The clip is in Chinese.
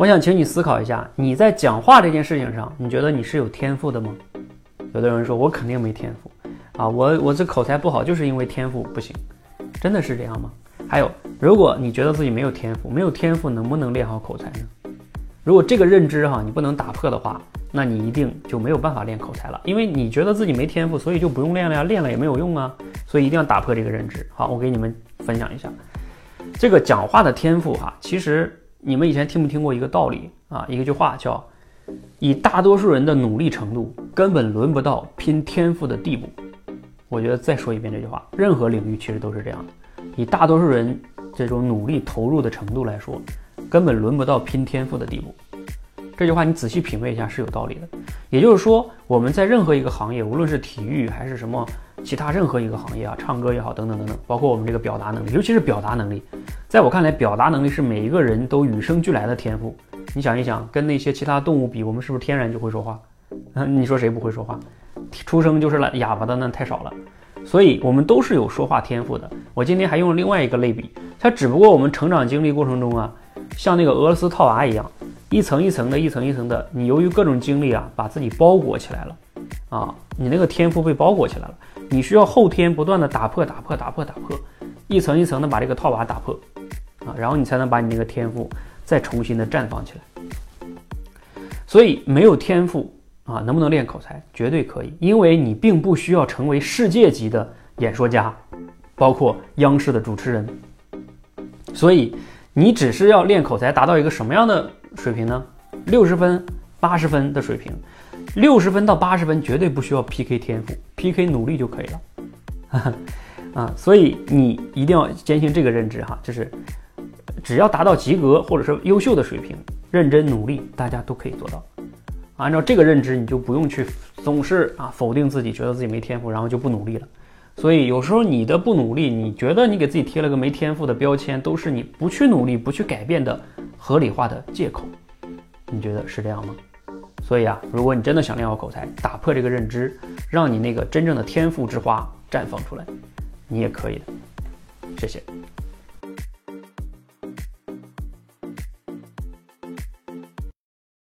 我想请你思考一下，你在讲话这件事情上，你觉得你是有天赋的吗？有的人说，我肯定没天赋啊，我我这口才不好，就是因为天赋不行，真的是这样吗？还有，如果你觉得自己没有天赋，没有天赋能不能练好口才呢？如果这个认知哈你不能打破的话，那你一定就没有办法练口才了，因为你觉得自己没天赋，所以就不用练了呀，练了也没有用啊，所以一定要打破这个认知。好，我给你们分享一下这个讲话的天赋哈，其实你们以前听没听过一个道理啊？一个句话叫。以大多数人的努力程度，根本轮不到拼天赋的地步。我觉得再说一遍这句话，任何领域其实都是这样的。以大多数人这种努力投入的程度来说，根本轮不到拼天赋的地步。这句话你仔细品味一下是有道理的。也就是说，我们在任何一个行业，无论是体育还是什么其他任何一个行业啊，唱歌也好，等等等等，包括我们这个表达能力，尤其是表达能力，在我看来，表达能力是每一个人都与生俱来的天赋。你想一想，跟那些其他动物比，我们是不是天然就会说话？嗯，你说谁不会说话？出生就是哑哑巴的那太少了，所以我们都是有说话天赋的。我今天还用了另外一个类比，它只不过我们成长经历过程中啊，像那个俄罗斯套娃一样，一层一层的，一层一层的，你由于各种经历啊，把自己包裹起来了啊，你那个天赋被包裹起来了，你需要后天不断的打破、打破、打破、打破，一层一层的把这个套娃打破然后你才能把你那个天赋。再重新的绽放起来，所以没有天赋啊，能不能练口才？绝对可以，因为你并不需要成为世界级的演说家，包括央视的主持人。所以你只是要练口才，达到一个什么样的水平呢？六十分、八十分的水平，六十分到八十分绝对不需要 PK 天赋，PK 努力就可以了。啊，所以你一定要坚信这个认知哈，就是。只要达到及格或者是优秀的水平，认真努力，大家都可以做到。按照这个认知，你就不用去总是啊否定自己，觉得自己没天赋，然后就不努力了。所以有时候你的不努力，你觉得你给自己贴了个没天赋的标签，都是你不去努力、不去改变的合理化的借口。你觉得是这样吗？所以啊，如果你真的想练好口才，打破这个认知，让你那个真正的天赋之花绽放出来，你也可以的。谢谢。